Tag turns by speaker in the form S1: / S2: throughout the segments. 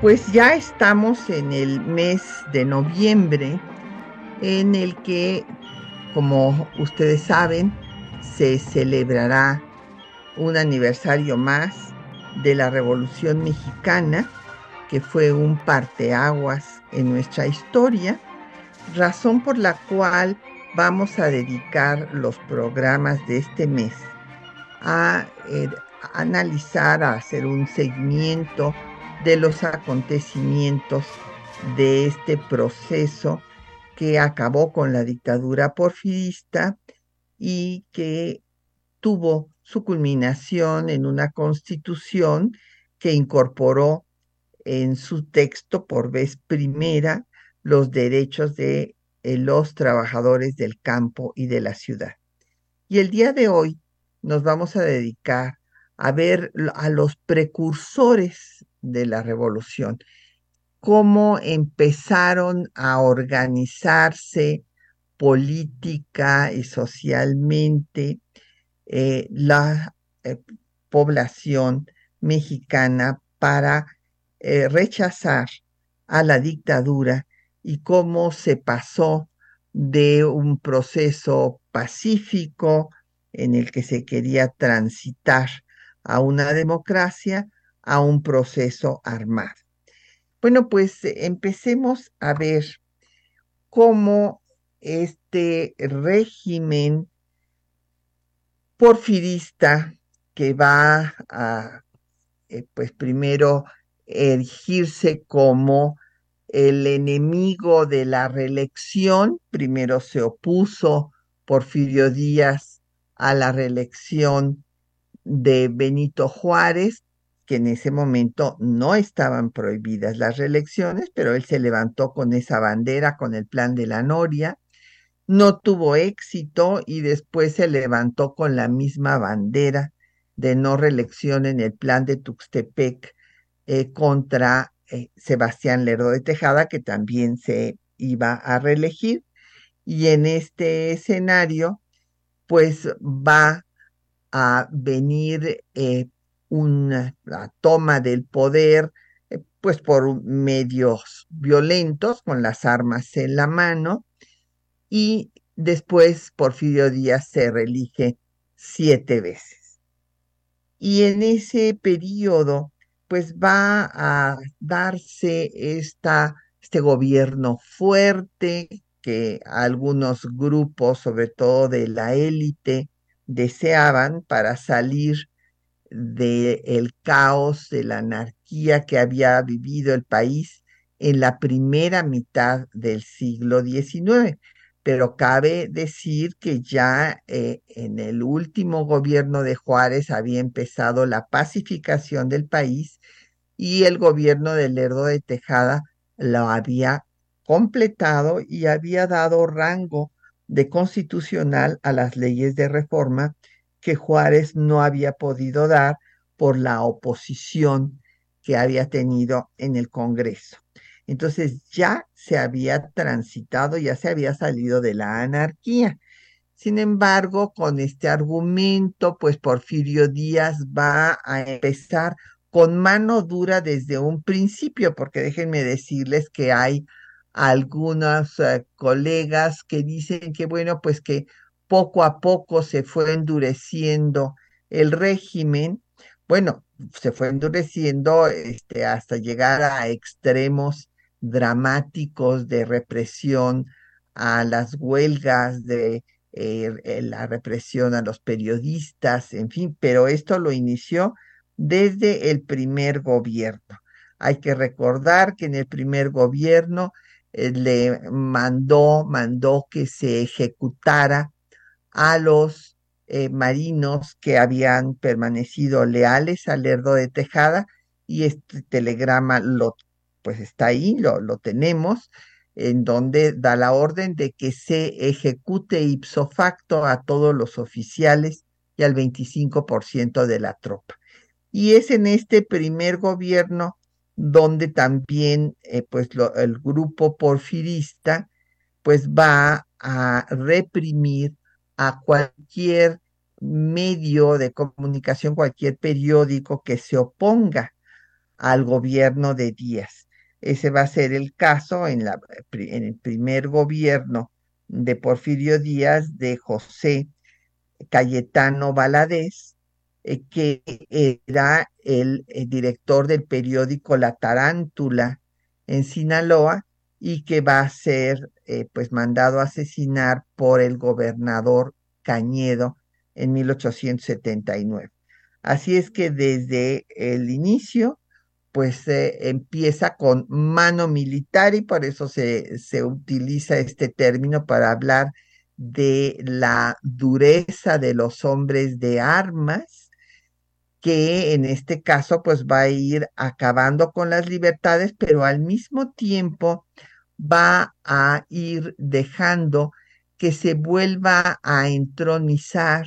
S1: Pues ya estamos en el mes de noviembre en el que, como ustedes saben, se celebrará un aniversario más de la Revolución Mexicana, que fue un parteaguas en nuestra historia, razón por la cual vamos a dedicar los programas de este mes a, eh, analizar, a hacer un seguimiento de los acontecimientos de este proceso que acabó con la dictadura porfirista y que tuvo su culminación en una constitución que incorporó en su texto por vez primera los derechos de eh, los trabajadores del campo y de la ciudad. Y el día de hoy nos vamos a dedicar a ver a los precursores de la revolución, cómo empezaron a organizarse política y socialmente eh, la eh, población mexicana para rechazar a la dictadura y cómo se pasó de un proceso pacífico en el que se quería transitar a una democracia a un proceso armado. Bueno, pues empecemos a ver cómo este régimen porfirista que va a, eh, pues primero, erigirse como el enemigo de la reelección. Primero se opuso Porfirio Díaz a la reelección de Benito Juárez, que en ese momento no estaban prohibidas las reelecciones, pero él se levantó con esa bandera, con el plan de la Noria, no tuvo éxito y después se levantó con la misma bandera de no reelección en el plan de Tuxtepec eh, contra eh, Sebastián Lerdo de Tejada, que también se iba a reelegir. Y en este escenario, pues va a venir eh, una toma del poder, eh, pues por medios violentos, con las armas en la mano, y después Porfirio Díaz se reelige siete veces. Y en ese periodo, pues va a darse esta, este gobierno fuerte que algunos grupos, sobre todo de la élite, deseaban para salir del caos, de la anarquía que había vivido el país en la primera mitad del siglo XIX. Pero cabe decir que ya eh, en el último gobierno de Juárez había empezado la pacificación del país y el gobierno de Lerdo de Tejada lo había completado y había dado rango de constitucional a las leyes de reforma que Juárez no había podido dar por la oposición que había tenido en el Congreso. Entonces ya se había transitado, ya se había salido de la anarquía. Sin embargo, con este argumento, pues Porfirio Díaz va a empezar con mano dura desde un principio, porque déjenme decirles que hay algunos eh, colegas que dicen que, bueno, pues que poco a poco se fue endureciendo el régimen. Bueno, se fue endureciendo este, hasta llegar a extremos dramáticos de represión a las huelgas, de eh, eh, la represión a los periodistas, en fin, pero esto lo inició desde el primer gobierno. Hay que recordar que en el primer gobierno eh, le mandó, mandó que se ejecutara a los eh, marinos que habían permanecido leales al Lerdo de Tejada y este telegrama lo pues está ahí, lo, lo tenemos, en donde da la orden de que se ejecute ipso facto a todos los oficiales y al 25% de la tropa. Y es en este primer gobierno donde también eh, pues el grupo porfirista pues va a reprimir a cualquier medio de comunicación, cualquier periódico que se oponga al gobierno de Díaz. Ese va a ser el caso en, el primer gobierno de Porfirio Díaz de José Cayetano Valadez, eh, que era el, director del periódico La Tarántula en Sinaloa y que va a ser eh, pues mandado a asesinar por el gobernador Cañedo en 1879. Así es que desde el inicio pues empieza con mano militar y por eso se, se utiliza este término para hablar de la dureza de los hombres de armas que en este caso pues va a ir acabando con las libertades, pero al mismo tiempo va a ir dejando que se vuelva a entronizar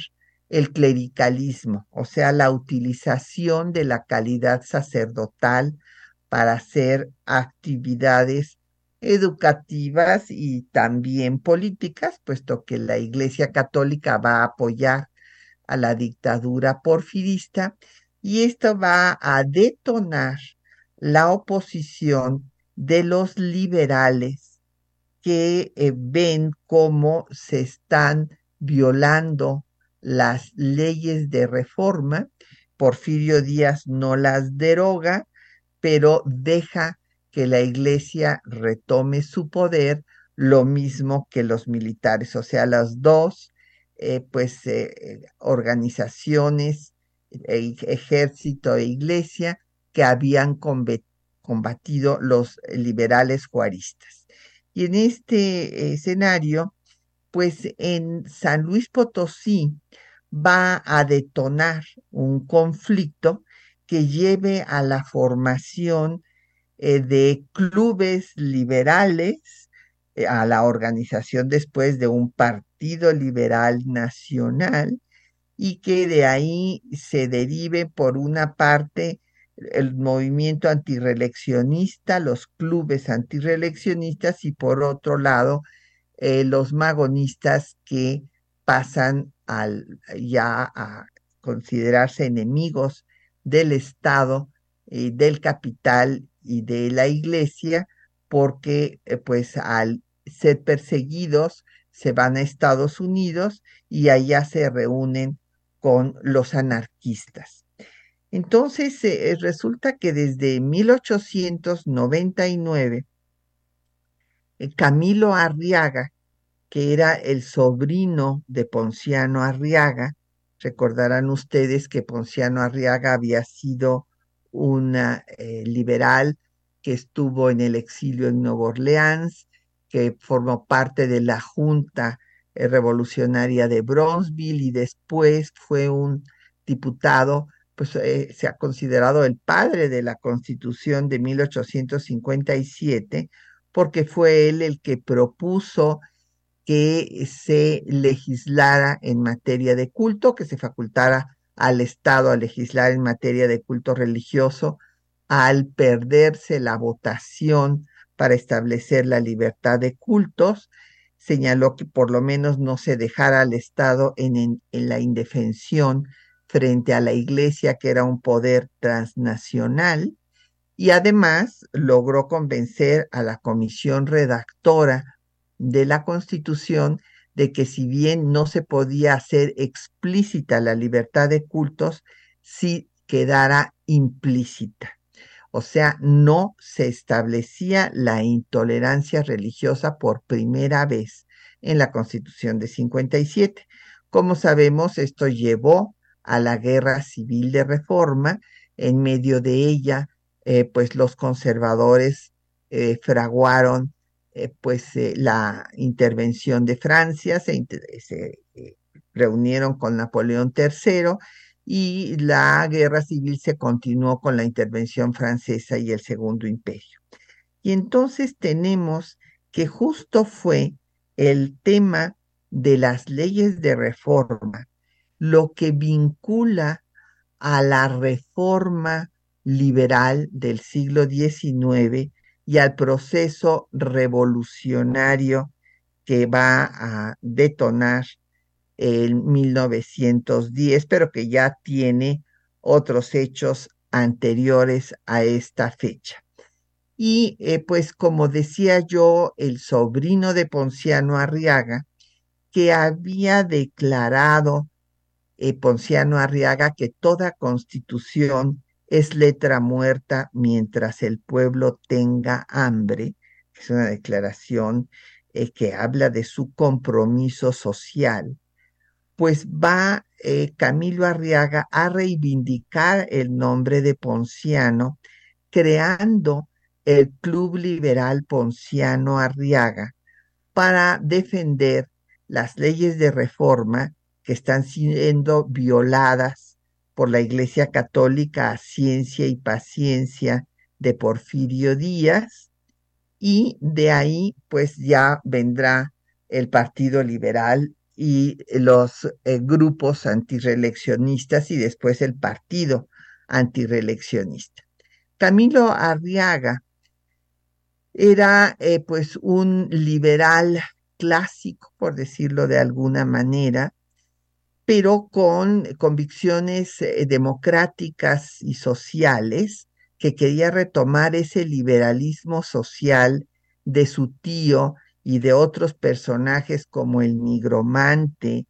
S1: el clericalismo, o sea, la utilización de la calidad sacerdotal para hacer actividades educativas y también políticas, puesto que la Iglesia Católica va a apoyar a la dictadura porfirista y esto va a detonar la oposición de los liberales que eh, ven cómo se están violando las leyes de reforma. Porfirio Díaz no las deroga, pero deja que la iglesia retome su poder, lo mismo que los militares, o sea, las dos eh, pues eh, organizaciones, e, ejército e iglesia que habían combatido los liberales juaristas. Y en este escenario, pues en San Luis Potosí va a detonar un conflicto que lleve a la formación eh, de clubes liberales, a la organización después de un Partido Liberal Nacional y que de ahí se derive por una parte el movimiento antireleccionista, los clubes antireleccionistas y por otro lado eh, los magonistas que pasan al, ya a considerarse enemigos del Estado, y del capital y de la iglesia, porque eh, pues al ser perseguidos se van a Estados Unidos y allá se reúnen con los anarquistas. Entonces, eh, resulta que desde 1899, eh, Camilo Arriaga, que era el sobrino de Ponciano Arriaga, recordarán ustedes que Ponciano Arriaga había sido una eh, liberal que estuvo en el exilio en Nueva Orleans, que formó parte de la Junta Revolucionaria de Bronzeville y después fue un diputado, pues eh, se ha considerado el padre de la Constitución de 1857, porque fue él el que propuso que se legislara en materia de culto, que se facultara al Estado a legislar en materia de culto religioso al perderse la votación para establecer la libertad de cultos, señaló que por lo menos no se dejara al Estado en, en, la indefensión frente a la Iglesia, que era un poder transnacional, y además logró convencer a la comisión redactora de la Constitución de que si bien no se podía hacer explícita la libertad de cultos, sí quedara implícita. O sea, no se establecía la intolerancia religiosa por primera vez en la Constitución de 57. Como sabemos, esto llevó a la guerra civil de reforma. En medio de ella, eh, pues los conservadores eh, fraguaron eh, pues la intervención de Francia, se, se reunieron con Napoleón III y la guerra civil se continuó con la intervención francesa y el Segundo Imperio. Y entonces tenemos que justo fue el tema de las leyes de reforma lo que vincula a la reforma liberal del siglo XIX y al proceso revolucionario que va a detonar en 1910, pero que ya tiene otros hechos anteriores a esta fecha. Y eh, pues como decía yo, el sobrino de Ponciano Arriaga, que había declarado eh, Ponciano Arriaga que toda constitución es letra muerta mientras el pueblo tenga hambre. Es una declaración eh, que habla de su compromiso social. Pues va eh, Camilo Arriaga a reivindicar el nombre de Ponciano, creando el Club Liberal Ponciano Arriaga para defender las leyes de reforma que están siendo violadas por la Iglesia Católica a ciencia y paciencia de Porfirio Díaz y de ahí pues ya vendrá el Partido Liberal y los eh, grupos antireeleccionistas y después el Partido antireeleccionista. Camilo Arriaga era eh, pues un liberal clásico, por decirlo de alguna manera, pero con convicciones eh, democráticas y sociales, que quería retomar ese liberalismo social de su tío y de otros personajes como el nigromante,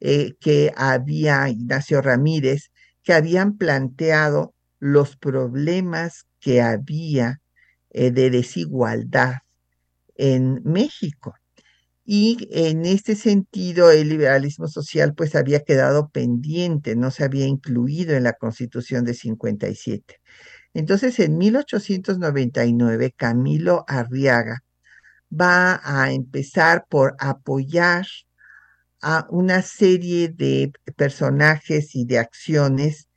S1: eh, que había Ignacio Ramírez, que habían planteado los problemas que había eh, de desigualdad en México. Y en este sentido, el liberalismo social pues había quedado pendiente, no se había incluido en la Constitución de 57. Entonces, en 1899, Camilo Arriaga va a empezar por apoyar a una serie de personajes y de acciones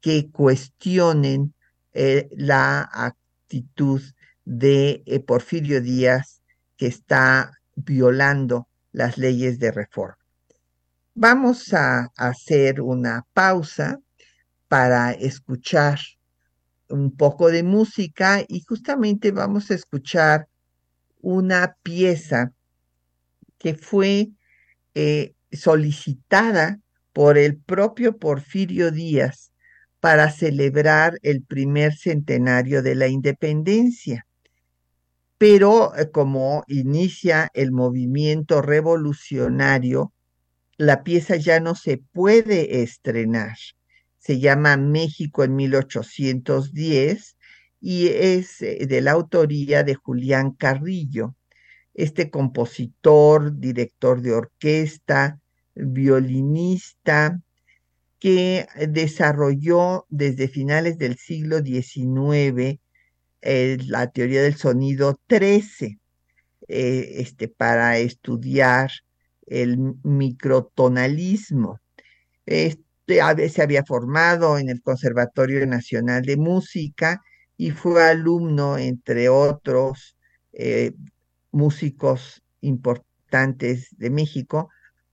S1: que cuestionen eh, la actitud de eh, Porfirio Díaz, que está violando las leyes de reforma. Vamos a hacer una pausa para escuchar un poco de música y justamente vamos a escuchar una pieza que fue eh, solicitada por el propio Porfirio Díaz para celebrar el primer centenario de la independencia pero eh, como inicia el movimiento revolucionario, la pieza ya no se puede estrenar. Se llama México en 1810 y es eh, de la autoría de Julián Carrillo, este compositor, director de orquesta, violinista, que desarrolló desde finales del siglo XIX la teoría del sonido 13 eh, este, para estudiar el microtonalismo. Este, a se había formado en el Conservatorio Nacional de Música y fue alumno, entre otros eh, músicos importantes de México,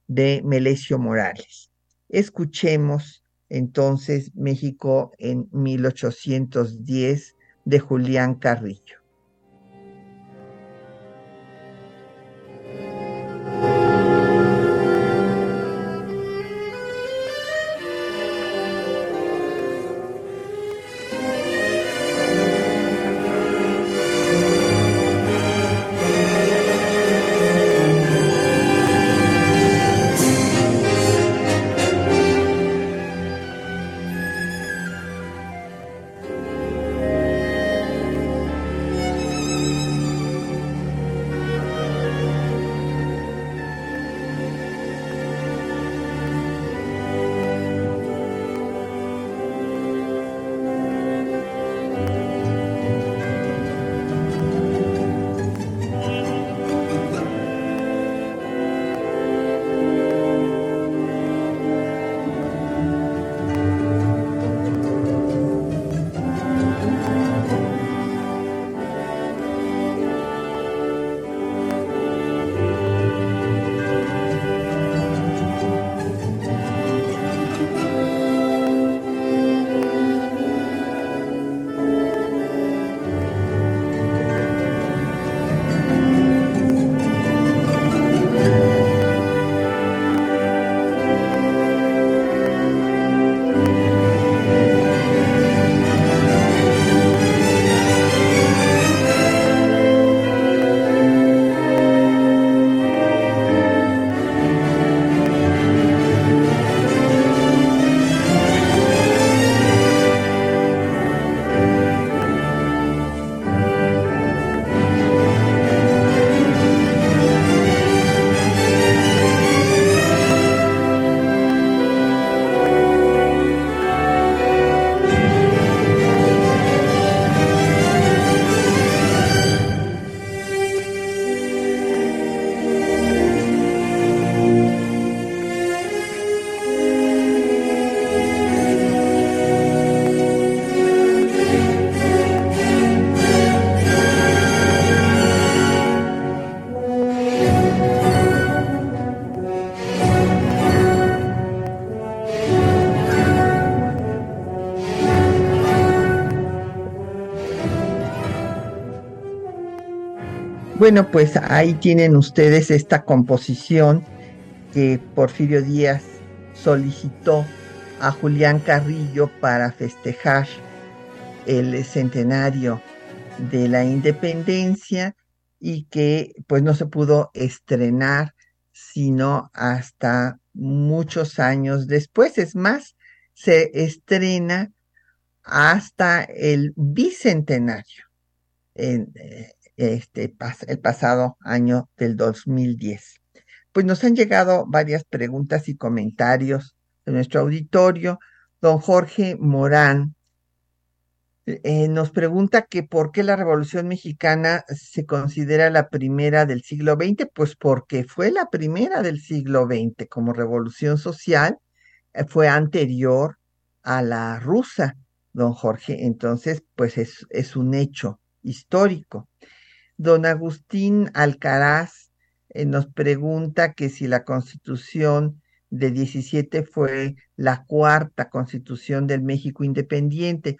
S1: de Melesio Morales. Escuchemos entonces México en 1810 de Julián Carrillo. Bueno, pues ahí tienen ustedes esta composición que Porfirio Díaz solicitó a Julián Carrillo para festejar el centenario de la independencia y que pues no se pudo estrenar sino hasta muchos años después. Es más, se estrena hasta el bicentenario. En, este, el pasado año del 2010. Pues nos han llegado varias preguntas y comentarios de nuestro auditorio. Don Jorge Morán eh, nos pregunta que por qué la Revolución Mexicana se considera la primera del siglo XX, pues porque fue la primera del siglo XX como revolución social, eh, fue anterior a la rusa, don Jorge, entonces pues es, es un hecho histórico. Don Agustín Alcaraz eh, nos pregunta que si la constitución de 17 fue la cuarta constitución del México independiente.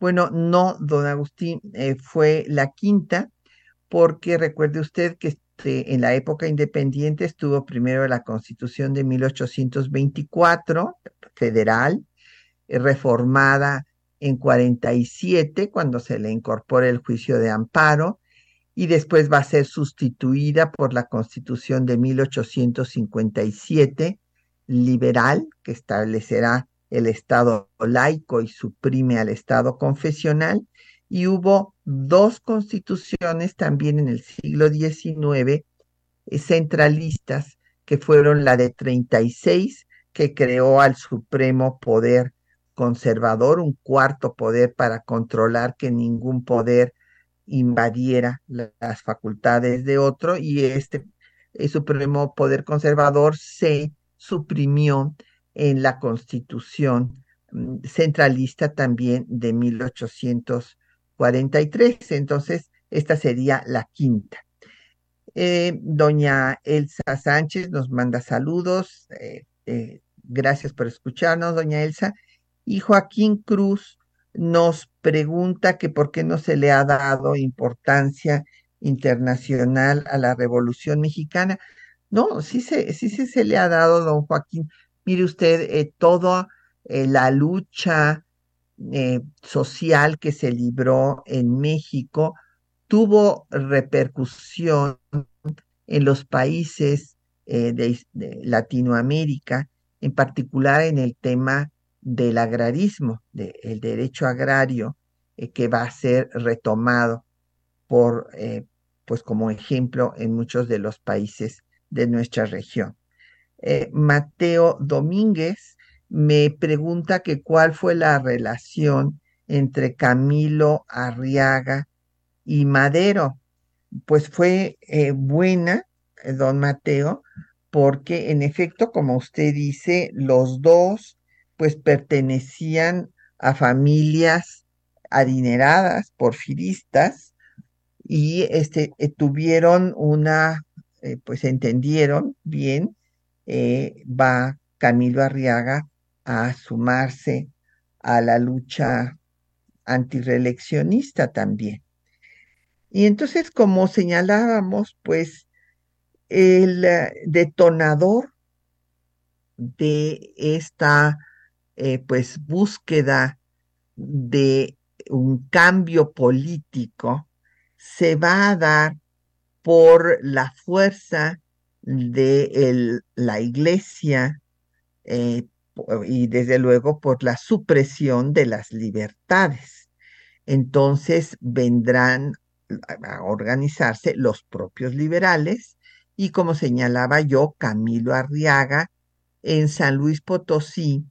S1: Bueno, no, don Agustín, eh, fue la quinta, porque recuerde usted que este, en la época independiente estuvo primero la constitución de 1824, federal, eh, reformada en 47, cuando se le incorpora el juicio de amparo, y después va a ser sustituida por la Constitución de 1857 liberal, que establecerá el Estado laico y suprime al Estado confesional, y hubo dos constituciones también en el siglo XIX eh, centralistas, que fueron la de 36, que creó al Supremo Poder Conservador, un cuarto poder para controlar que ningún poder invadiera las facultades de otro y este el Supremo Poder Conservador se suprimió en la Constitución mm, centralista también de 1843. Entonces, esta sería la quinta. Eh, doña Elsa Sánchez nos manda saludos. Eh, eh, gracias por escucharnos, doña Elsa. Y Joaquín Cruz nos pregunta que por qué no se le ha dado importancia internacional a la Revolución Mexicana. No, sí se, sí, se le ha dado, don Joaquín. Mire usted, eh, toda eh, la lucha eh, social que se libró en México tuvo repercusión en los países de Latinoamérica, en particular en el tema del agrarismo, del derecho agrario, eh, que va a ser retomado por, eh, pues como ejemplo en muchos de los países de nuestra región. Eh, Mateo Domínguez me pregunta que cuál fue la relación entre Camilo Arriaga y Madero. Pues fue buena, don Mateo, porque en efecto, como usted dice, los dos pues pertenecían a familias adineradas, porfiristas, y este, eh, tuvieron una, eh, pues entendieron bien, eh, va Camilo Arriaga a sumarse a la lucha antireeleccionista también. Y entonces, como señalábamos, pues el detonador de esta eh, pues búsqueda de un cambio político se va a dar por la fuerza de la iglesia eh, y desde luego por la supresión de las libertades. Entonces vendrán a organizarse los propios liberales y como señalaba yo, Camilo Arriaga, en San Luis Potosí,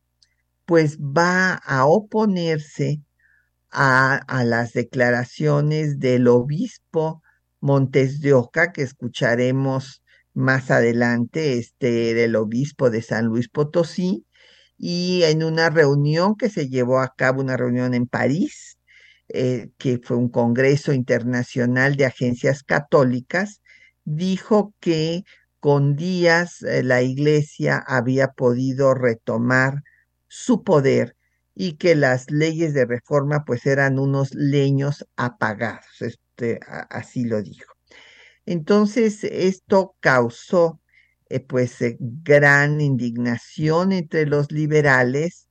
S1: pues va a oponerse a, las declaraciones del obispo Montes de Oca, que escucharemos más adelante, este del obispo de San Luis Potosí, y en una reunión que se llevó a cabo, una reunión en París, eh, que fue un Congreso Internacional de Agencias Católicas, dijo que con días eh, la Iglesia había podido retomar su poder y que las leyes de reforma pues eran unos leños apagados, este, así lo dijo. Entonces, esto causó eh, pues eh, gran indignación entre los liberales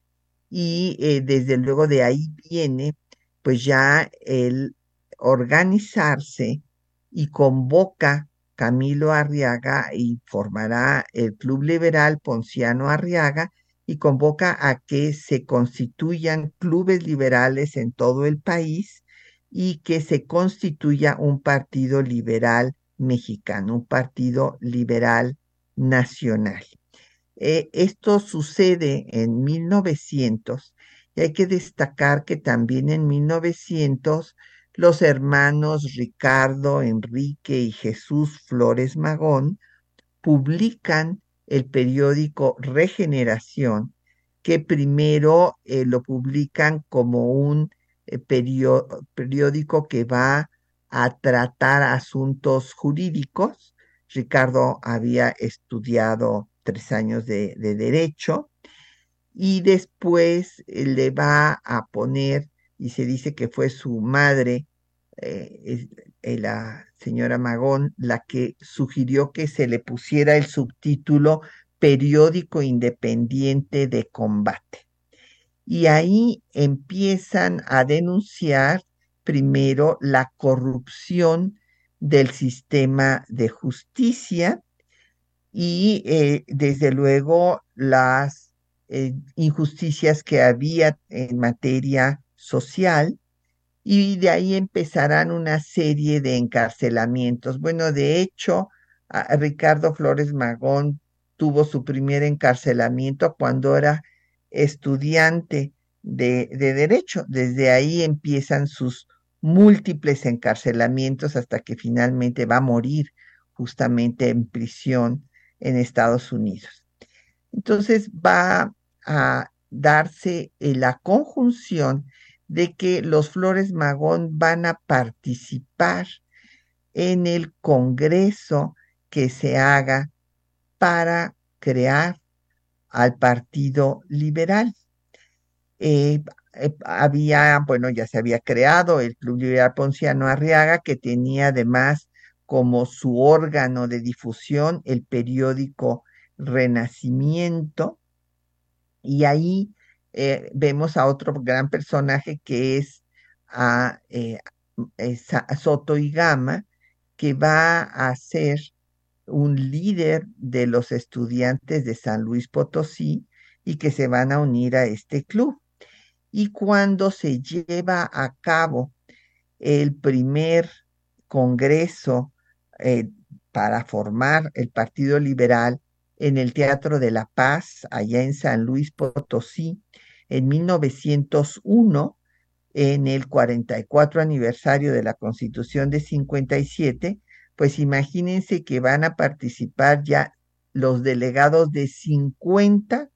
S1: y eh, desde luego de ahí viene pues ya el organizarse y convoca Camilo Arriaga y formará el Club Liberal Ponciano Arriaga y convoca a que se constituyan clubes liberales en todo el país y que se constituya un partido liberal mexicano, un partido liberal nacional. Eh, esto sucede en 1900 y hay que destacar que también en 1900 los hermanos Ricardo, Enrique y Jesús Flores Magón publican el periódico Regeneración, que primero eh, lo publican como un eh, periódico que va a tratar asuntos jurídicos. Ricardo había estudiado tres años de, derecho y después eh, le va a poner, y se dice que fue su madre, eh, la señora Magón, la que sugirió que se le pusiera el subtítulo Periódico Independiente de Combate. Y ahí empiezan a denunciar primero la corrupción del sistema de justicia y eh, desde luego las eh, injusticias que había en materia social y de ahí empezarán una serie de encarcelamientos. Bueno, de hecho, Ricardo Flores Magón tuvo su primer encarcelamiento cuando era estudiante de, de derecho. Desde ahí empiezan sus múltiples encarcelamientos hasta que finalmente va a morir justamente en prisión en Estados Unidos. Entonces va a darse la conjunción de que los Flores Magón van a participar en el Congreso que se haga para crear al Partido Liberal. Eh, eh, había, bueno, ya se había creado el Club Liberal Ponciano Arriaga, que tenía además como su órgano de difusión el periódico Renacimiento, y ahí eh, vemos a otro gran personaje que es a, eh, Soto y Gama, que va a ser un líder de los estudiantes de San Luis Potosí y que se van a unir a este club. Y cuando se lleva a cabo el primer congreso eh, para formar el Partido Liberal en el Teatro de la Paz, allá en San Luis Potosí, en 1901, en el 44 aniversario de la Constitución de 57, pues imagínense que van a participar ya los delegados de 50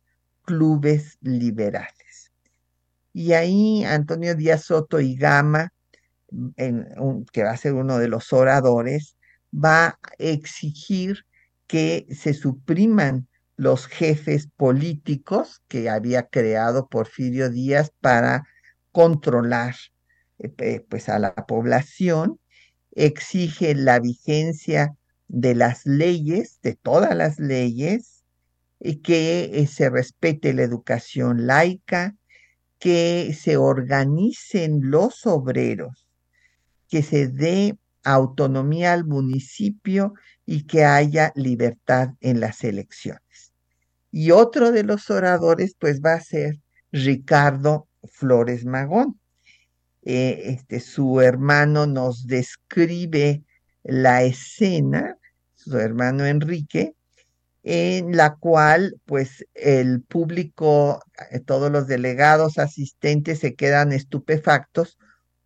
S1: clubes liberales. Y ahí Antonio Díaz Soto y Gama, que va a ser uno de los oradores, va a exigir que se supriman los jefes políticos que había creado Porfirio Díaz para controlar eh, pues a la población, exige la vigencia de las leyes, de todas las leyes, y que eh, se respete la educación laica, que se organicen los obreros, que se dé autonomía al municipio y que haya libertad en las elecciones. Y otro de los oradores, pues va a ser Ricardo Flores Magón. Eh, este, su hermano nos describe la escena, su hermano Enrique, en la cual pues el público, eh, todos los delegados asistentes se quedan estupefactos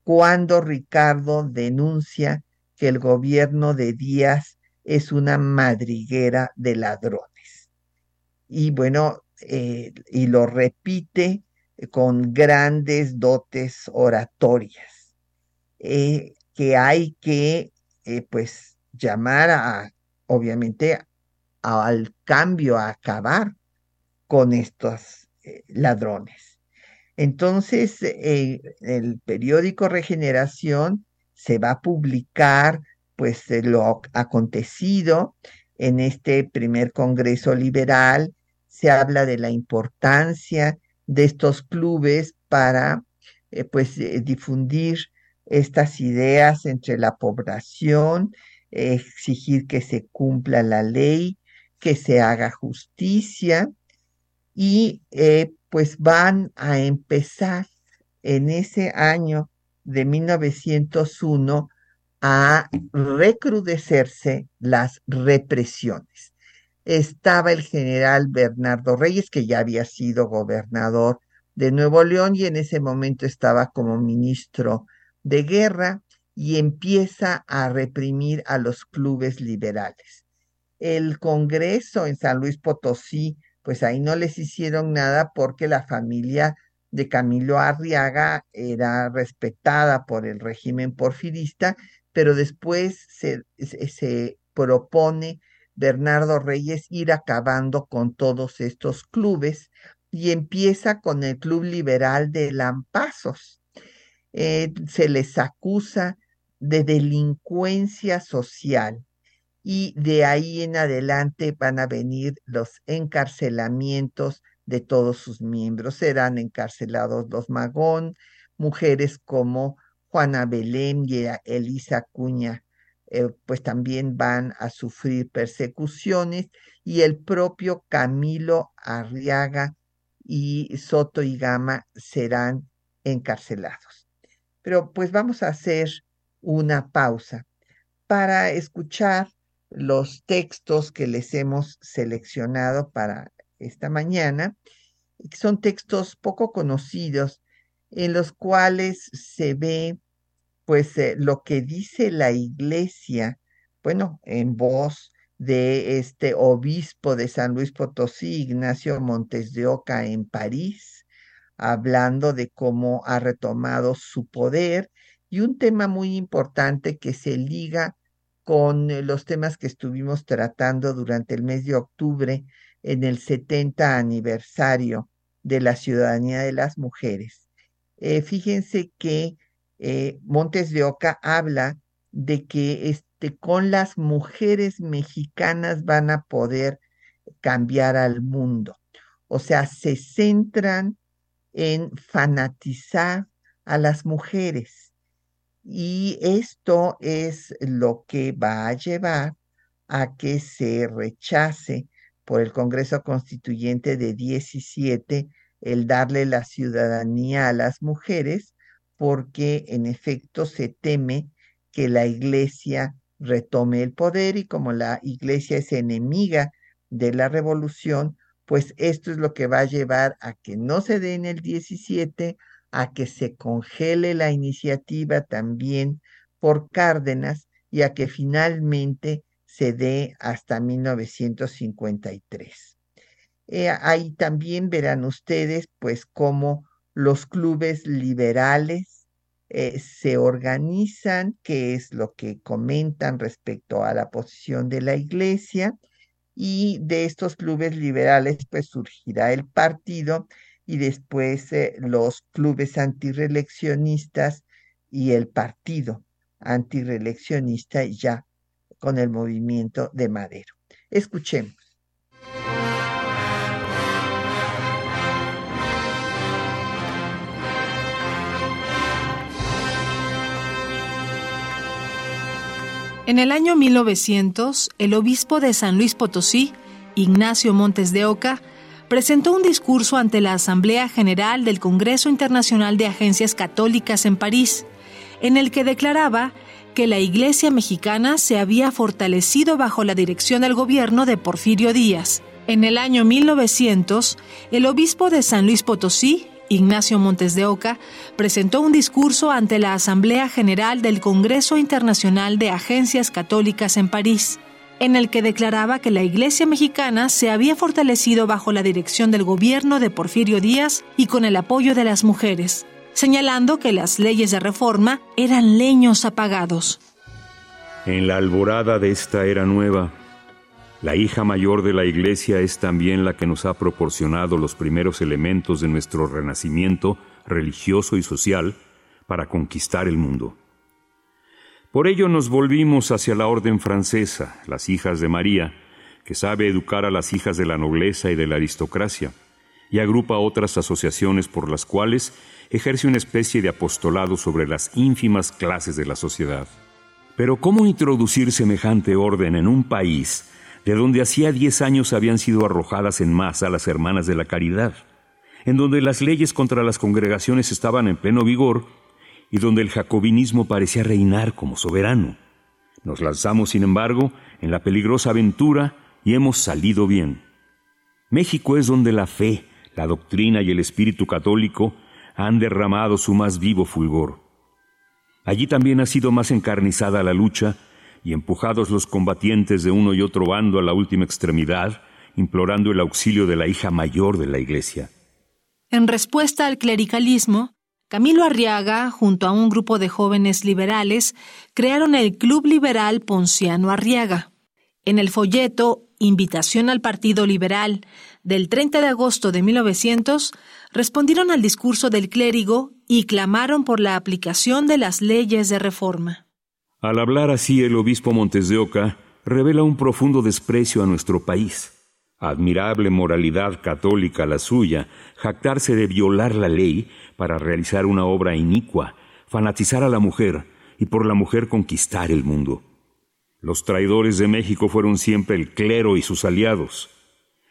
S1: cuando Ricardo denuncia que el gobierno de Díaz es una madriguera de ladrones. Y bueno, eh, y lo repite con grandes dotes oratorias, eh, que hay que pues llamar a, obviamente, al cambio, a acabar con estos eh, ladrones. Entonces, eh, el periódico Regeneración se va a publicar pues lo acontecido en este primer Congreso Liberal. Se habla de la importancia de estos clubes para eh, pues eh, difundir estas ideas entre la población, exigir que se cumpla la ley, que se haga justicia y eh, pues van a empezar en ese año de 1901 a recrudecerse las represiones. Estaba el general Bernardo Reyes, que ya había sido gobernador de Nuevo León y en ese momento estaba como ministro de guerra y empieza a reprimir a los clubes liberales. El Congreso en San Luis Potosí, pues ahí no les hicieron nada porque la familia de Camilo Arriaga era respetada por el régimen porfirista, pero después se, propone Bernardo Reyes ir acabando con todos estos clubes y empieza con el Club Liberal de Lampazos. Eh, se les acusa de delincuencia social y de ahí en adelante van a venir los encarcelamientos de todos sus miembros. Serán encarcelados los Magón, mujeres como Juana Belén y Elisa Cuña, eh, pues también van a sufrir persecuciones y el propio Camilo Arriaga y Soto y Gama serán encarcelados. Pero pues vamos a hacer una pausa para escuchar los textos que les hemos seleccionado para esta mañana, que son textos poco conocidos en los cuales se ve pues eh, lo que dice la iglesia, bueno, en voz de este obispo de San Luis Potosí, Ignacio Montes de Oca, en París, hablando de cómo ha retomado su poder y un tema muy importante que se liga con eh, los temas que estuvimos tratando durante el mes de octubre en el 70 aniversario de la ciudadanía de las mujeres. Eh, fíjense que eh, Montes de Oca habla de que este, con las mujeres mexicanas van a poder cambiar al mundo. O sea, se centran en fanatizar a las mujeres. Y esto es lo que va a llevar a que se rechace por el Congreso Constituyente de 17 el darle la ciudadanía a las mujeres, porque en efecto se teme que la iglesia retome el poder y como la iglesia es enemiga de la revolución, pues esto es lo que va a llevar a que no se dé en el 17, a que se congele la iniciativa también por Cárdenas y a que finalmente se dé hasta 1953. Eh, ahí también verán ustedes pues cómo los clubes liberales eh, se organizan, qué es lo que comentan respecto a la posición de la iglesia, y de estos clubes liberales pues surgirá el partido y después eh, los clubes antireleccionistas y el partido antireleccionista ya con el movimiento de Madero. Escuchemos.
S2: En el año 1900, el obispo de San Luis Potosí, Ignacio Montes de Oca, presentó un discurso ante la Asamblea General del Congreso Internacional de Agencias Católicas en París, en el que declaraba que la Iglesia mexicana se había fortalecido bajo la dirección del gobierno de Porfirio Díaz. En el año 1900, el obispo de San Luis Potosí, Ignacio Montes de Oca, presentó un discurso ante la Asamblea General del Congreso Internacional de Agencias Católicas en París, en el que declaraba que la Iglesia mexicana se había fortalecido bajo la dirección del gobierno de Porfirio Díaz y con el apoyo de las mujeres, señalando que las leyes de reforma eran leños apagados.
S3: En la alborada de esta era nueva, la hija mayor de la Iglesia es también la que nos ha proporcionado los primeros elementos de nuestro renacimiento religioso y social para conquistar el mundo. Por ello nos volvimos hacia la orden francesa, las hijas de María, que sabe educar a las hijas de la nobleza y de la aristocracia, y agrupa otras asociaciones por las cuales ejerce una especie de apostolado sobre las ínfimas clases de la sociedad. Pero ¿cómo introducir semejante orden en un país de donde hacía diez años habían sido arrojadas en masa las hermanas de la caridad, en donde las leyes contra las congregaciones estaban en pleno vigor y donde el jacobinismo parecía reinar como soberano? Nos lanzamos, sin embargo, en la peligrosa aventura y hemos salido bien. México es donde la fe, la doctrina y el espíritu católico han derramado su más vivo fulgor. Allí también ha sido más encarnizada la lucha y empujados los combatientes de uno y otro bando a la última extremidad, implorando el auxilio de la hija mayor de la Iglesia.
S2: En respuesta al clericalismo, Camilo Arriaga, junto a un grupo de jóvenes liberales, crearon el Club Liberal Ponciano Arriaga. En el folleto Invitación al Partido Liberal del 30 de agosto de 1900, respondieron al discurso del clérigo y clamaron por la aplicación de las leyes de reforma.
S3: Al hablar así, el obispo Montes de Oca revela un profundo desprecio a nuestro país. Admirable moralidad católica la suya, jactarse de violar la ley para realizar una obra inicua, fanatizar a la mujer y por la mujer conquistar el mundo. Los traidores de México fueron siempre el clero y sus aliados.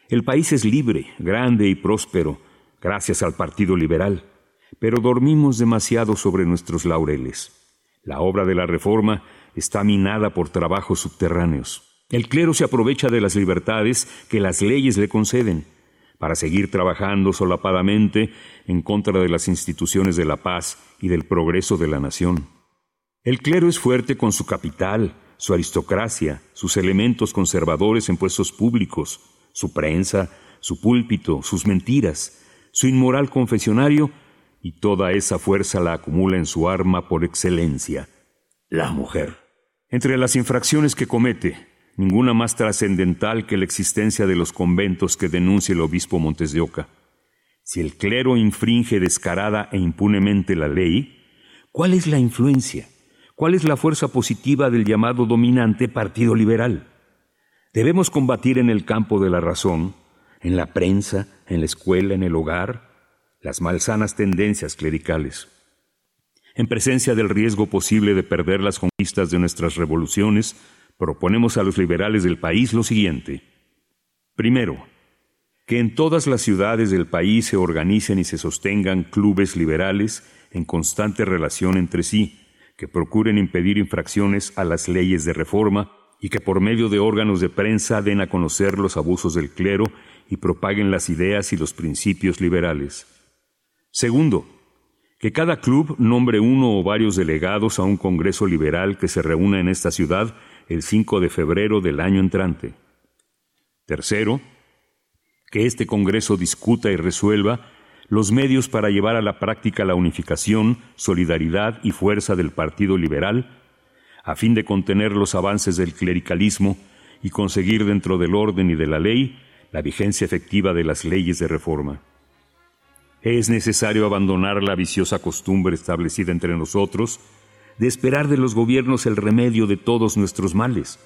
S3: El país es libre, grande y próspero, gracias al Partido Liberal, pero dormimos demasiado sobre nuestros laureles. La obra de la reforma está minada por trabajos subterráneos. El clero se aprovecha de las libertades que las leyes le conceden para seguir trabajando solapadamente en contra de las instituciones de la paz y del progreso de la nación. El clero es fuerte con su capital, su aristocracia, sus elementos conservadores en puestos públicos, su prensa, su púlpito, sus mentiras, su inmoral confesionario, y toda esa fuerza la acumula en su arma por excelencia, la mujer. Entre las infracciones que comete, ninguna más trascendental que la existencia de los conventos que denuncia el obispo Montes de Oca. Si el clero infringe descarada e impunemente la ley, ¿cuál es la influencia? ¿Cuál es la fuerza positiva del llamado dominante Partido Liberal? Debemos combatir en el campo de la razón, en la prensa, en la escuela, en el hogar, las malsanas tendencias clericales. En presencia del riesgo posible de perder las conquistas de nuestras revoluciones, proponemos a los liberales del país lo siguiente. Primero, que en todas las ciudades del país se organicen y se sostengan clubes liberales en constante relación entre sí, que procuren impedir infracciones a las leyes de reforma y que por medio de órganos de prensa den a conocer los abusos del clero y propaguen las ideas y los principios liberales. Segundo, que cada club nombre uno o varios delegados a un Congreso Liberal que se reúna en esta ciudad el 5 de febrero del año entrante. Tercero, que este Congreso discuta y resuelva los medios para llevar a la práctica la unificación, solidaridad y fuerza del Partido Liberal, a fin de contener los avances del clericalismo y conseguir dentro del orden y de la ley la vigencia efectiva de las leyes de reforma. Es necesario abandonar la viciosa costumbre establecida entre nosotros de esperar de los gobiernos el remedio de todos nuestros males.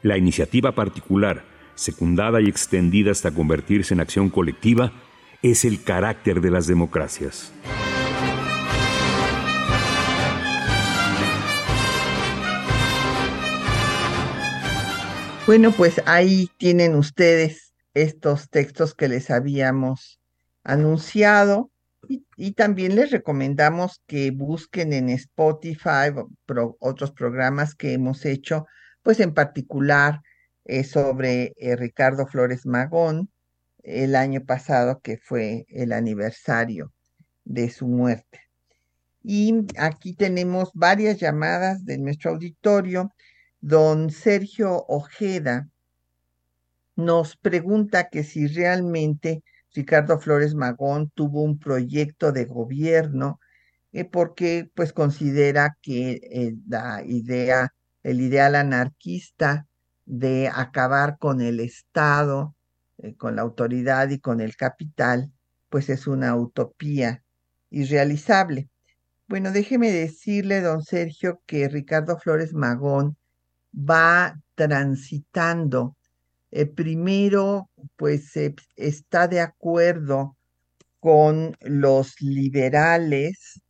S3: La iniciativa particular, secundada y extendida hasta convertirse en acción colectiva, es el carácter de las democracias.
S1: Bueno, pues ahí tienen ustedes estos textos que les habíamos anunciado y, también les recomendamos que busquen en Spotify otros programas que hemos hecho, pues en particular eh, sobre eh, Ricardo Flores Magón, el año pasado, que fue el aniversario de su muerte. Y aquí tenemos varias llamadas de nuestro auditorio. Don Sergio Ojeda nos pregunta que si realmente Ricardo Flores Magón tuvo un proyecto de gobierno, eh, porque pues considera que eh, la idea, el ideal anarquista de acabar con el Estado eh, con la autoridad y con el capital, pues es una utopía irrealizable. Bueno, déjeme decirle, don Sergio, que Ricardo Flores Magón va transitando. Eh, primero, pues está de acuerdo con los liberales,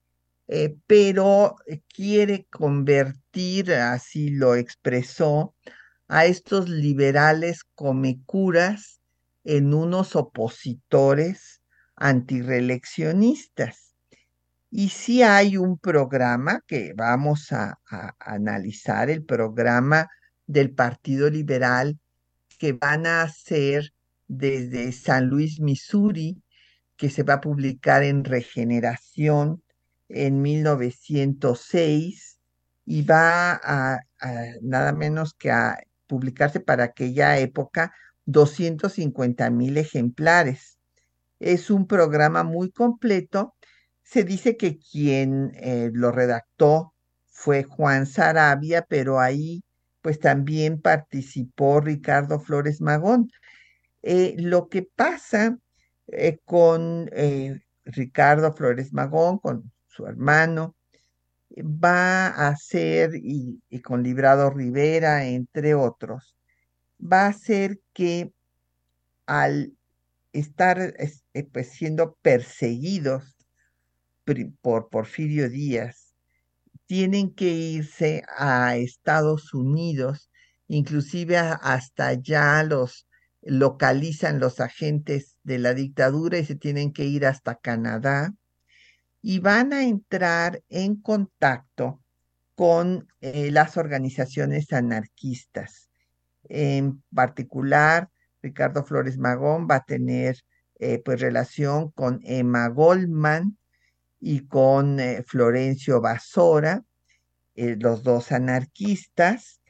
S1: eh, pero quiere convertir, así lo expresó, a estos liberales comecuras en unos opositores antireeleccionistas. Y si hay un programa que vamos a, analizar, el programa del Partido Liberal, que van a hacer desde San Luis, Missouri, que se va a publicar en Regeneración en 1906 y va a, nada menos que a publicarse para aquella época 250 mil ejemplares. Es un programa muy completo. Se dice que quien eh, lo redactó fue Juan Sarabia, pero ahí pues también participó Ricardo Flores Magón. Eh, lo que pasa eh, con Ricardo Flores Magón, con su hermano, va a ser, y, con Librado Rivera, entre otros, va a ser que al estar eh, pues, siendo perseguidos por Porfirio Díaz, tienen que irse a Estados Unidos, inclusive hasta allá los localizan los agentes de la dictadura y se tienen que ir hasta Canadá y van a entrar en contacto con eh, las organizaciones anarquistas. En particular, Ricardo Flores Magón va a tener eh, pues relación con Emma Goldman y con eh, Florencio Basora, los dos anarquistas,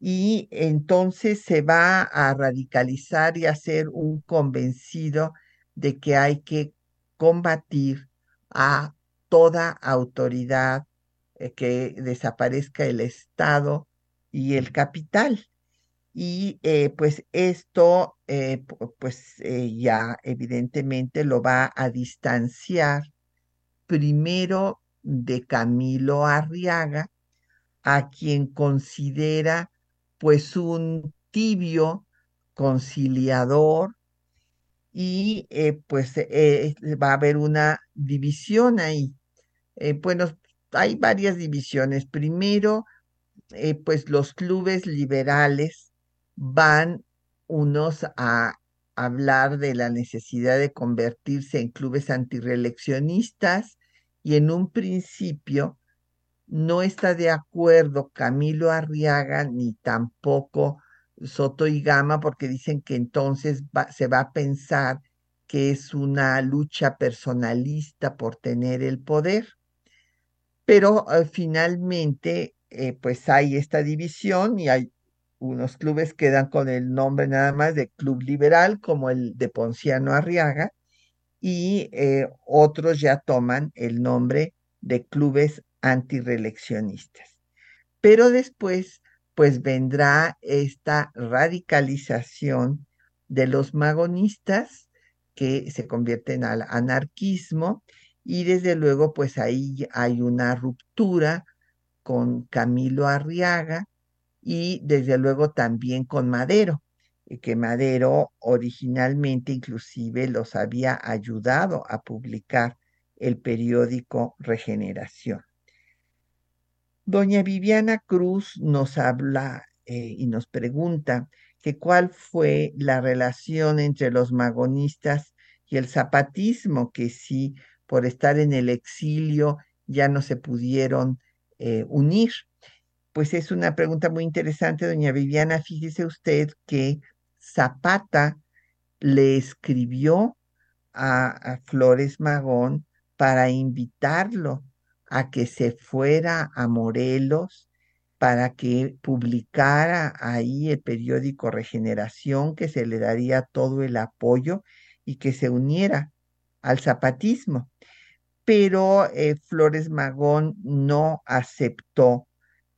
S1: y entonces se va a radicalizar y a ser un convencido de que hay que combatir a toda autoridad, eh, que desaparezca el Estado y el capital. Y eh, pues esto, eh, pues ya evidentemente lo va a distanciar primero de Camilo Arriaga, a quien considera pues un tibio conciliador y pues va a haber una división ahí. Eh, bueno, hay varias divisiones. Primero, eh, pues los clubes liberales van unos a hablar de la necesidad de convertirse en clubes antireeleccionistas y en un principio no está de acuerdo Camilo Arriaga ni tampoco Soto y Gama porque dicen que entonces se va a pensar que es una lucha personalista por tener el poder. Pero eh, finalmente, eh, pues hay esta división y hay unos clubes que dan con el nombre nada más de Club Liberal, como el de Ponciano Arriaga, y eh, otros ya toman el nombre de clubes antireeleccionistas. Pero después, pues vendrá esta radicalización de los magonistas que se convierten al anarquismo y desde luego pues ahí hay una ruptura con Camilo Arriaga y desde luego también con Madero, que Madero originalmente inclusive los había ayudado a publicar el periódico Regeneración. Doña Viviana Cruz nos habla eh, y nos pregunta que cuál fue la relación entre los magonistas y el zapatismo, que sí por estar en el exilio ya no se pudieron eh, unir? Pues es una pregunta muy interesante, doña Viviana. Fíjese usted que Zapata le escribió a, Flores Magón para invitarlo a que se fuera a Morelos para que publicara ahí el periódico Regeneración, que se le daría todo el apoyo y que se uniera al zapatismo. Pero eh, Flores Magón no aceptó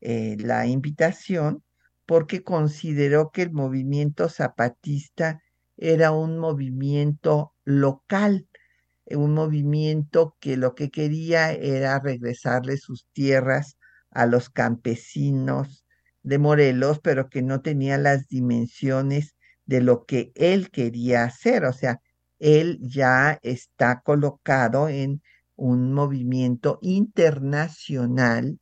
S1: eh, la invitación porque consideró que el movimiento zapatista era un movimiento local, un movimiento que lo que quería era regresarle sus tierras a los campesinos de Morelos, pero que no tenía las dimensiones de lo que él quería hacer. O sea, él ya está colocado en un movimiento internacional,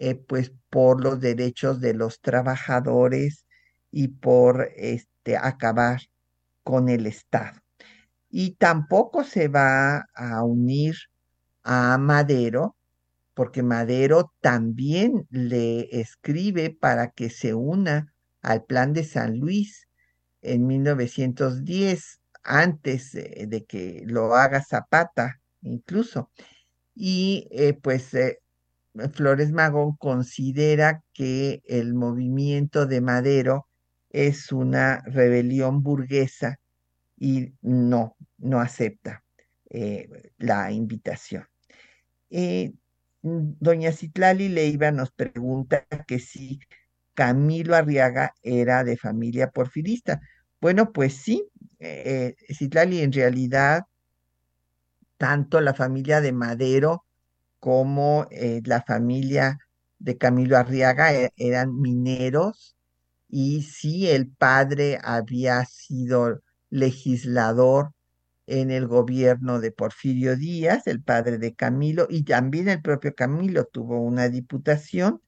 S1: eh, pues por los derechos de los trabajadores y por este, acabar con el Estado. Y tampoco se va a unir a Madero, porque Madero también le escribe para que se una al plan de San Luis en 1910, antes de que lo haga Zapata incluso. Y eh, pues eh, Flores Magón considera que el movimiento de Madero es una rebelión burguesa y no, no acepta eh, la invitación. doña Citlali Leiva nos pregunta que si Camilo Arriaga era de familia porfirista. Bueno, pues sí, eh, Citlali en realidad, tanto la familia de Madero como eh, la familia de Camilo Arriaga e, eran mineros y sí, el padre había sido legislador en el gobierno de Porfirio Díaz, el padre de Camilo, y también el propio Camilo tuvo una diputación,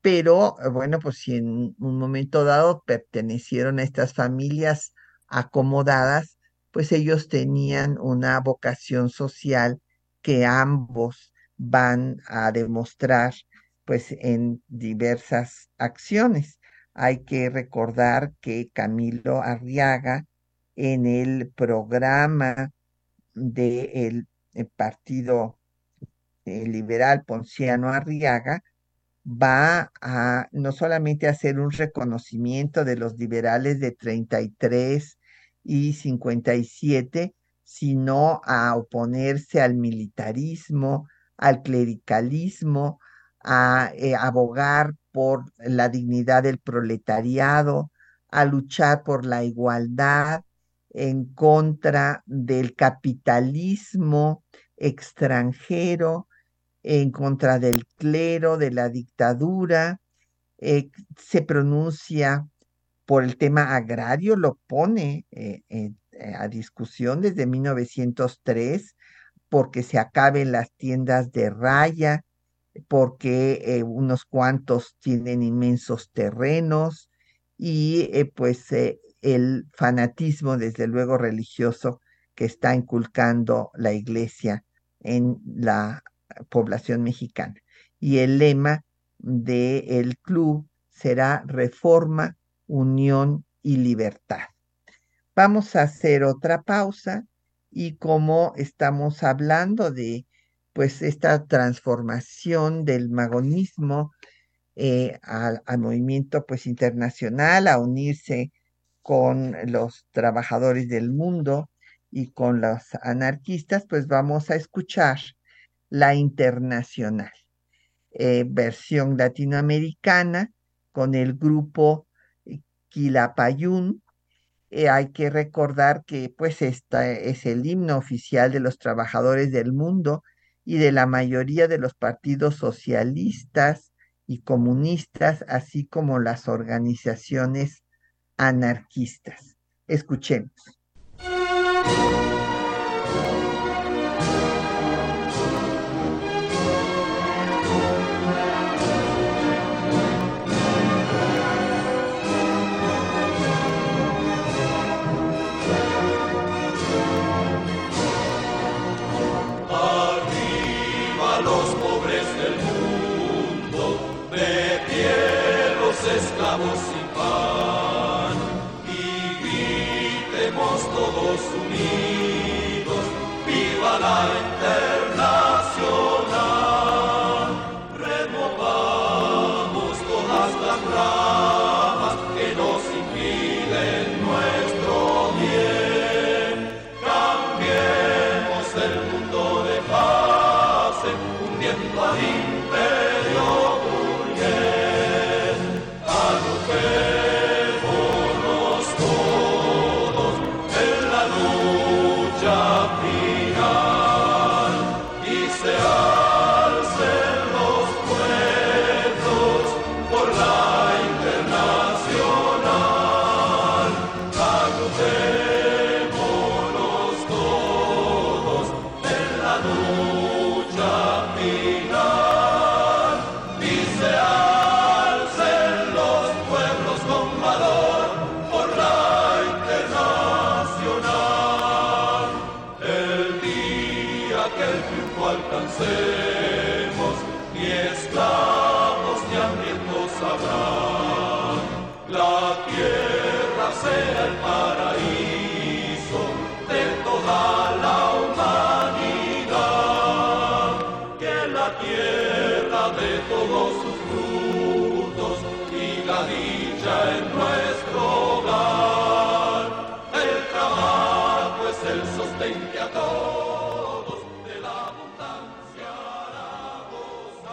S1: pero bueno, pues si en un momento dado pertenecieron a estas familias acomodadas, pues ellos tenían una vocación social que ambos van a demostrar pues en diversas acciones. Hay que recordar que Camilo Arriaga en el programa del Partido eh, Liberal Ponciano Arriaga va a no solamente hacer un reconocimiento de los liberales de 33 y 57, sino a oponerse al militarismo, al clericalismo, a eh, abogar por la dignidad del proletariado, a luchar por la igualdad en contra del capitalismo extranjero, en contra del clero, de la dictadura, eh, se pronuncia por el tema agrario, lo pone eh, a discusión desde 1903, porque se acaben las tiendas de raya, porque unos cuantos tienen inmensos terrenos y pues el fanatismo, desde luego religioso, que está inculcando la iglesia en la población mexicana. Y el lema del el club será reforma, unión y libertad. Vamos a hacer otra pausa y como estamos hablando de pues esta transformación del magonismo eh, al, al, movimiento pues internacional, a unirse con los trabajadores del mundo y con los anarquistas, pues vamos a escuchar la internacional, eh, versión latinoamericana con el grupo Quilapayún. Eh, hay que recordar que pues este es el himno oficial de los trabajadores del mundo y de la mayoría de los partidos socialistas y comunistas, así como las organizaciones anarquistas. Escuchemos.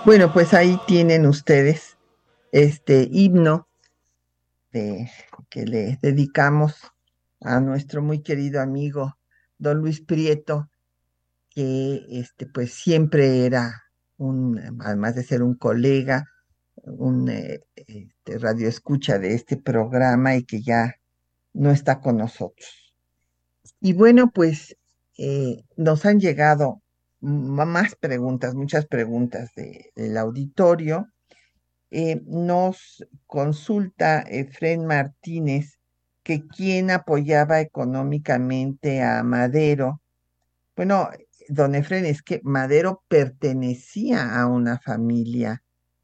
S1: Bueno, pues ahí tienen ustedes este himno que le dedicamos a nuestro muy querido amigo don Luis Prieto, que este, pues siempre era un, además de ser un colega, un eh, este, radio escucha de este programa y que ya no está con nosotros. Y bueno, pues eh, nos han llegado más preguntas, muchas preguntas del auditorio. Eh, nos consulta Efren Martínez que quién apoyaba económicamente a Madero. Bueno, don Efren, es que Madero pertenecía a una familia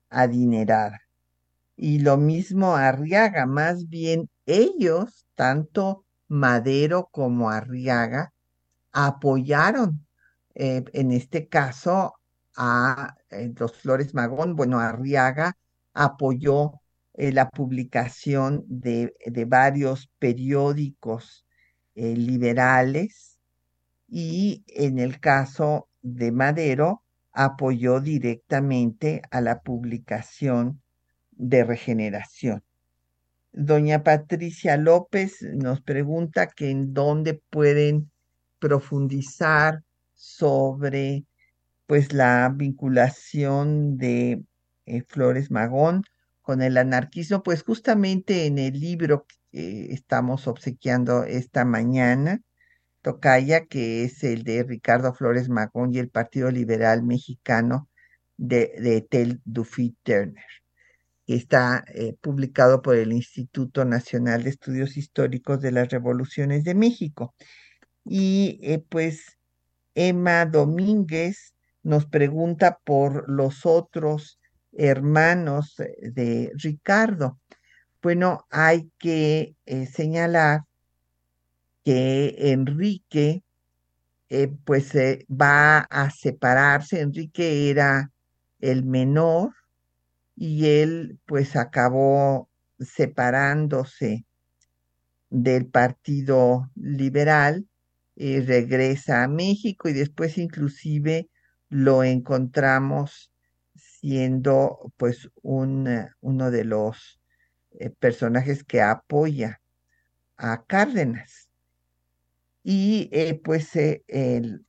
S1: adinerada. Y lo mismo Arriaga, más bien ellos, tanto Madero como Arriaga, apoyaron eh, en este caso a eh, los Flores Magón, bueno, Arriaga apoyó eh, la publicación de, varios periódicos liberales y en el caso de Madero apoyó directamente a la publicación de regeneración. Doña Patricia López nos pregunta que en dónde pueden profundizar sobre pues la vinculación de eh, Flores Magón con el anarquismo, pues justamente en el libro que estamos obsequiando esta mañana, Tocaya, que es el de Ricardo Flores Magón y el Partido Liberal Mexicano de, de Duffy Turner, que está eh, publicado por el Instituto Nacional de Estudios Históricos de las Revoluciones de México. Y eh, pues Emma Domínguez nos pregunta por los otros hermanos de Ricardo. Bueno, hay que eh, señalar que Enrique eh, pues va a separarse. Enrique era el menor y él pues acabó separándose del Partido Liberal eh, regresa a México y después inclusive lo encontramos siendo pues un, eh, uno de los eh, personajes que apoya a Cárdenas. Y pues el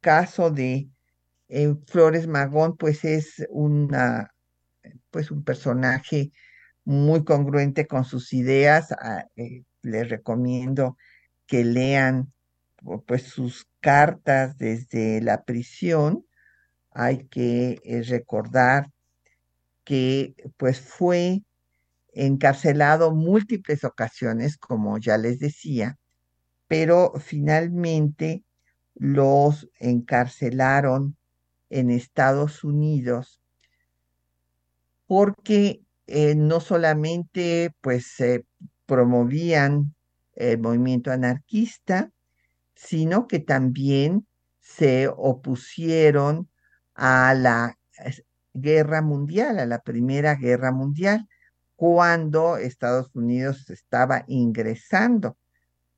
S1: caso de Flores Magón pues es una pues un personaje muy congruente con sus ideas. Ah, les recomiendo que lean pues sus cartas desde la prisión, hay que eh, recordar que pues fue encarcelado múltiples ocasiones, como ya les decía, pero finalmente los encarcelaron en Estados Unidos porque eh, no solamente pues se promovían el movimiento anarquista, sino que también se opusieron a la guerra mundial, a la Primera Guerra Mundial, cuando Estados Unidos estaba ingresando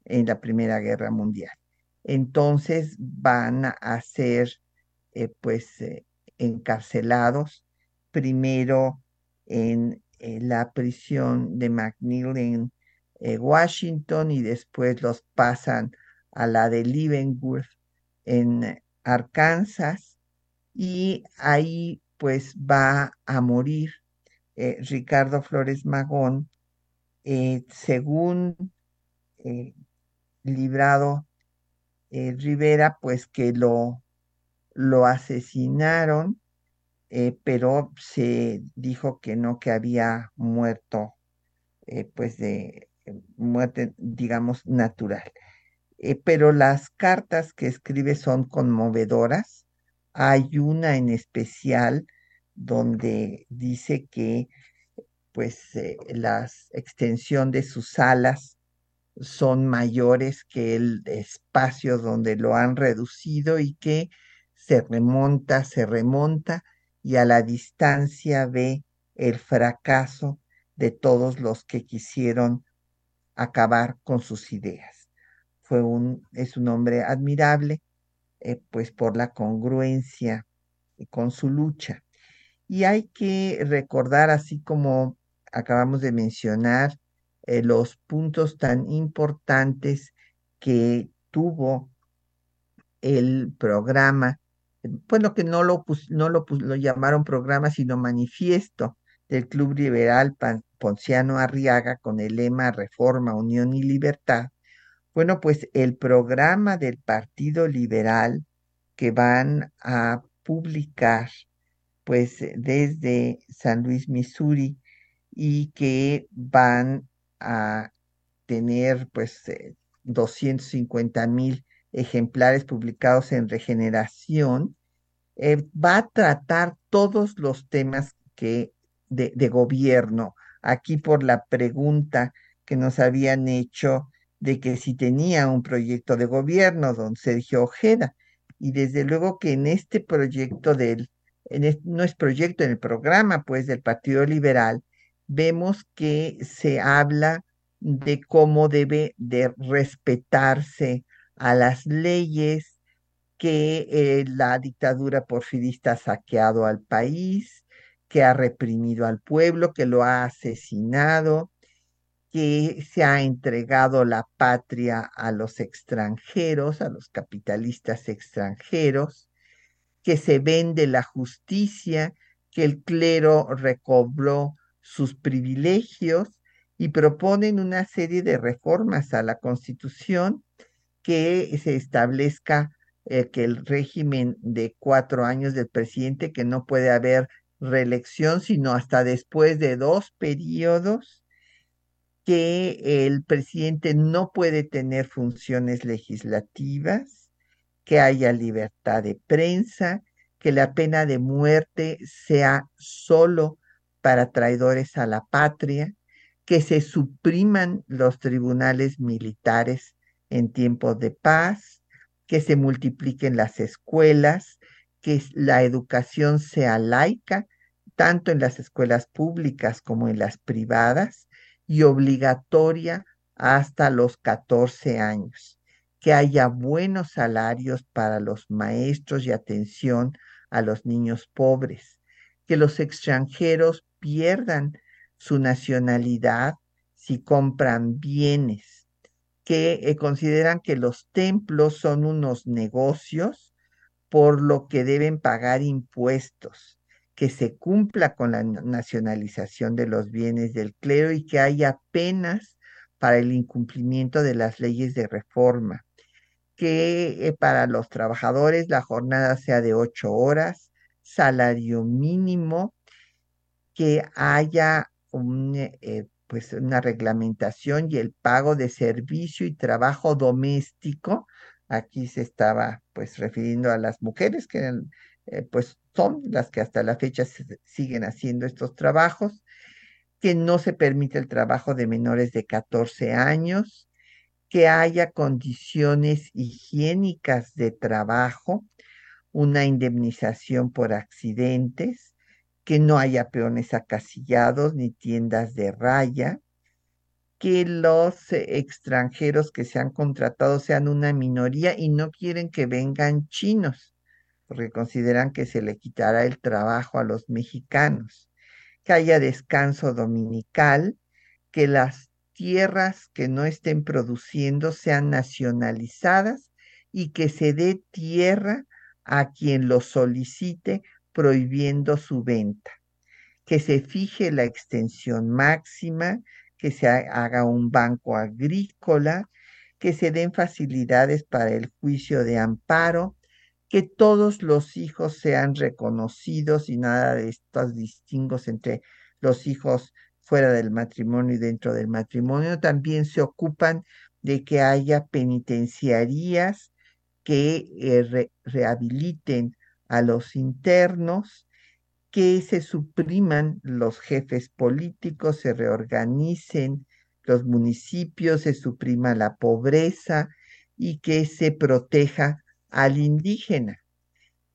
S1: en la Primera Guerra Mundial. Entonces van a ser eh, pues eh, encarcelados primero en eh, la prisión de McNeil en Washington y después los pasan a la de Leavenworth en Arkansas y ahí pues va a morir eh, Ricardo Flores Magón, eh, según eh, Librado Rivera, pues que lo, lo asesinaron, pero se dijo que no, que había muerto, pues de muerte, digamos, natural. Eh, pero las cartas que escribe son conmovedoras. Hay una en especial donde dice que pues eh, la extensión de sus alas son mayores que el espacio donde lo han reducido y que se remonta, se remonta y a la distancia ve el fracaso de todos los que quisieron acabar con sus ideas. Fue un, es un hombre admirable, eh, pues por la congruencia con su lucha. Y hay que recordar, así como acabamos de mencionar, eh, los puntos tan importantes que tuvo el programa, bueno, que no lo, no lo, lo llamaron programa, sino manifiesto del Club Liberal Ponciano Arriaga con el lema Reforma, Unión y Libertad. Bueno, pues el programa del Partido Liberal que van a publicar pues desde San Luis, Missouri, y que van a tener pues 250 eh, mil ejemplares publicados en regeneración, eh, va a tratar todos los temas que de, gobierno. Aquí por la pregunta que nos habían hecho de que si tenía un proyecto de gobierno, don Sergio Ojeda. Y desde luego que en este proyecto del no es proyecto, en el programa pues del Partido Liberal, vemos que se habla de cómo debe de respetarse a las leyes, que eh, la dictadura porfirista ha saqueado al país, que ha reprimido al pueblo, que lo ha asesinado, que se ha entregado la patria a los extranjeros, a los capitalistas extranjeros, que se vende la justicia, que el clero recobró sus privilegios y proponen una serie de reformas a la Constitución que se establezca eh, que el régimen de cuatro años del presidente, que no puede haber reelección, sino hasta después de dos periodos, que el presidente no puede tener funciones legislativas, que haya libertad de prensa, que la pena de muerte sea solo para traidores a la patria, que se supriman los tribunales militares en tiempos de paz, que se multipliquen las escuelas, que la educación sea laica, tanto en las escuelas públicas como en las privadas, y obligatoria hasta los 14 años. Que haya buenos salarios para los maestros y atención a los niños pobres, que los extranjeros pierdan su nacionalidad si compran bienes, que eh, consideran que los templos son unos negocios por lo que deben pagar impuestos, que se cumpla con la nacionalización de los bienes del clero y que haya penas para el incumplimiento de las leyes de reforma, que eh, para los trabajadores la jornada sea de ocho horas, salario mínimo, que haya un, eh, pues una reglamentación y el pago de servicio y trabajo doméstico. Aquí se estaba pues refiriendo a las mujeres que eh, pues son las que hasta la fecha siguen haciendo estos trabajos, que no se permite el trabajo de menores de 14 años, que haya condiciones higiénicas de trabajo, una indemnización por accidentes, que no haya peones acasillados ni tiendas de raya, que los extranjeros que se han contratado sean una minoría y no quieren que vengan chinos, porque consideran que se le quitará el trabajo a los mexicanos, que haya descanso dominical, que las tierras que no estén produciendo sean nacionalizadas y que se dé tierra a quien lo solicite prohibiendo su venta, que se fije la extensión máxima, que se haga un banco agrícola, que se den facilidades para el juicio de amparo, que todos los hijos sean reconocidos y nada de estos distingos entre los hijos fuera del matrimonio y dentro del matrimonio. También se ocupan de que haya penitenciarías que eh, rehabiliten a los internos, que se supriman los jefes políticos, se reorganicen los municipios, se suprima la pobreza y que se proteja al indígena.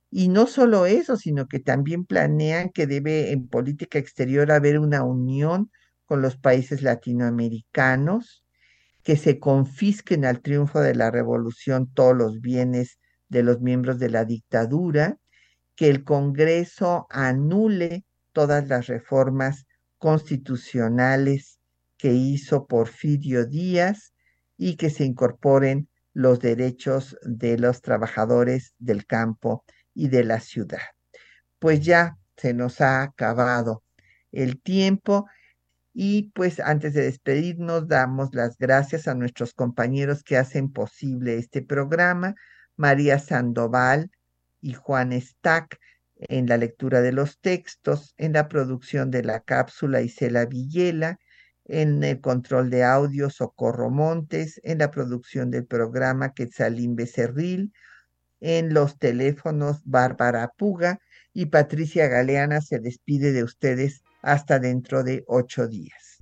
S1: Y no solo eso, sino que también planean que debe en política exterior haber una unión con los países latinoamericanos, que se confisquen al triunfo de la revolución todos los bienes de los miembros de la dictadura, que el Congreso anule todas las reformas constitucionales que hizo Porfirio Díaz y que se incorporen los derechos de los trabajadores del campo y de la ciudad. Pues ya se nos ha acabado el tiempo y pues antes de despedirnos damos las gracias a nuestros compañeros que hacen posible este programa, María Sandoval y Juan Stack en la lectura de los textos, en la producción de la cápsula Isela Villela, en el control de audio Socorro Montes, en la producción del programa Quetzalín Becerril, en los teléfonos Bárbara Puga y Patricia Galeana se despide de ustedes hasta dentro de ocho días.